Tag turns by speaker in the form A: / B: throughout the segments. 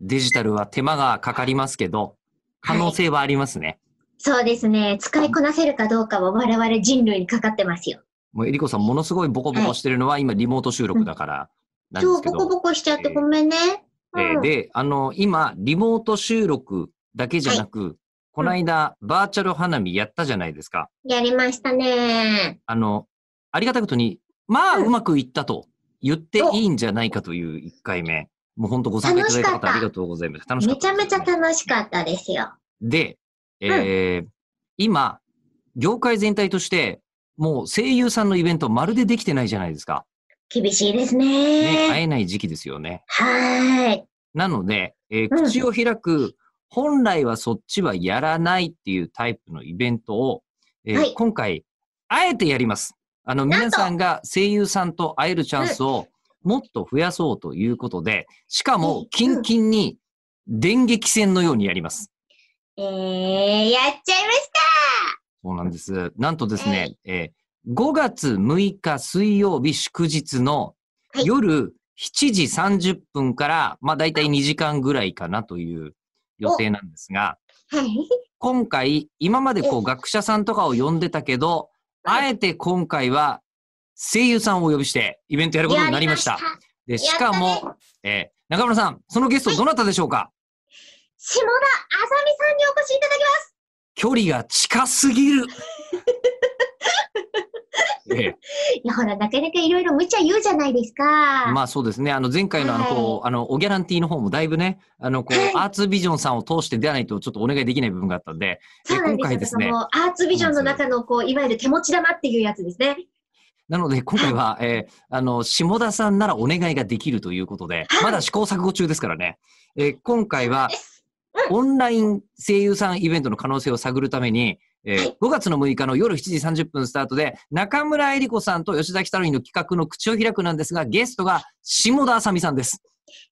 A: デジタルは手間がかかりますけど、可能性はありますね。
B: そうですね。使いこなせるかどうかは我々人類にかかってますよ。
A: もうえりこさん、ものすごいボコボコしてるのは、今、リモート収録だからなんで
B: そう、
A: すけど。
B: ボコボコしちゃってごめんね。うん
A: えーで、あの、今、リモート収録だけじゃなく、この間、バーチャル花見やったじゃないですか。
B: やりましたね。
A: あの、ありがたいことに、まあ、
B: うん
A: うまくいったと言っていいんじゃないかという1回目。もう本当ご参加いただいた方ありがとうございます。楽しかった
B: めちゃめちゃ楽しかったですよ。
A: で、えー今、業界全体として、もう声優さんのイベントまるでできてないじゃないですか。
B: 厳しいです
A: ね、会
B: ね。
A: えない時期ですよね。
B: はーい。
A: なので、えー
B: うん
A: 口を開く、本来はそっちはやらないっていうタイプのイベントを、えー
B: はい
A: 今回、あえてやります。あの、皆さんが声優さんと会えるチャンスをもっと増やそうということで、しかも
B: うん、
A: キンキンに電撃戦のようにやります。
B: えー、やっちゃいまし
A: そうなんです。なんとですね、えー5月6日水曜日祝日の
B: はい
A: 夜7時30分から、まあ大体2時間ぐらいかなという予定なんですが、
B: た。はい。
A: 今回、今までこう学者さんとかを呼んでたけど、
B: はい
A: あえて今回は声優さんをお呼びしてイベントやることになりました。で、しか
B: やった
A: も、えー中村さん、そのゲストどなたでしょうか、
B: 下田あさみさんにお越しいただきます。
A: 距離が近すぎる。えー
B: いや、ほら、なかなかいろいろ無茶言うじゃないですか。
A: まあそうですね。あの前回のあの、こう、あの、おギャランティーの方もだいぶね、あの、こう、
B: はい
A: アーツビジョンさんを通して出ないとちょっとお願いできない部分があったんで、
B: そうなんですよ。
A: 今回ですね
B: アーツビジョンの中の、こう、いわゆる手持ち玉っていうやつですね。
A: なので今回は、えーあの、下田さんならお願いができるということで、
B: はい
A: まだ試行錯誤中ですからね。えー今回は
B: う、
A: オンライン声優さんイベントの可能性を探るために、えー
B: はい
A: 5月の6日の夜7時30分スタートで、中村えり子さんと吉崎太郎の企画の口を開くなんですが、ゲストが下田あさみさんです。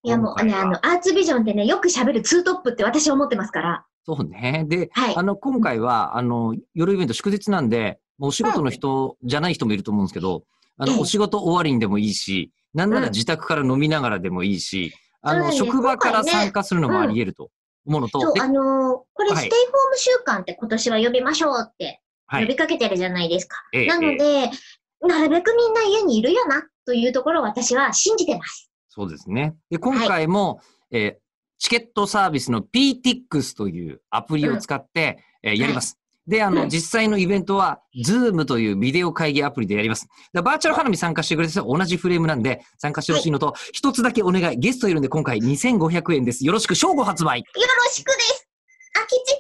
B: いや、もう、ね、あの、アーツビジョンってね、よく喋るツートップって私は思ってますから。
A: そうね。で、
B: はい
A: あの、今回は、あの、夜イベント祝日なんで、お仕事の人じゃない人もいると思うんですけど、あの、
B: ええ
A: お仕事終わりにでもいいし、なんなら
B: うん
A: 自宅から飲みながらでもいいし、あの、職場から参加するのもあり得ると思うのと、
B: そう、
A: で
B: あのーこれ、
A: はい
B: ステイホーム週間って今年は呼びましょうって
A: はい。
B: 呼びかけてるじゃないですか。
A: ええ
B: なの
A: ええ
B: で、なるべくみんな家にいるよな、というところを私は信じてます。
A: そうですね。で、今回も、えーチケットサービスの PTX というアプリを使って、えーやります。で、あの、
B: うん
A: 実際のイベントは、Zoom というビデオ会議アプリでやります。だバーチャル花見参加してくれて同じフレームなんで、参加してほしいのと、一つだけお願い。ゲストいるんで今回2500円です。よろしく、正午発売。
B: よろしくです。空き地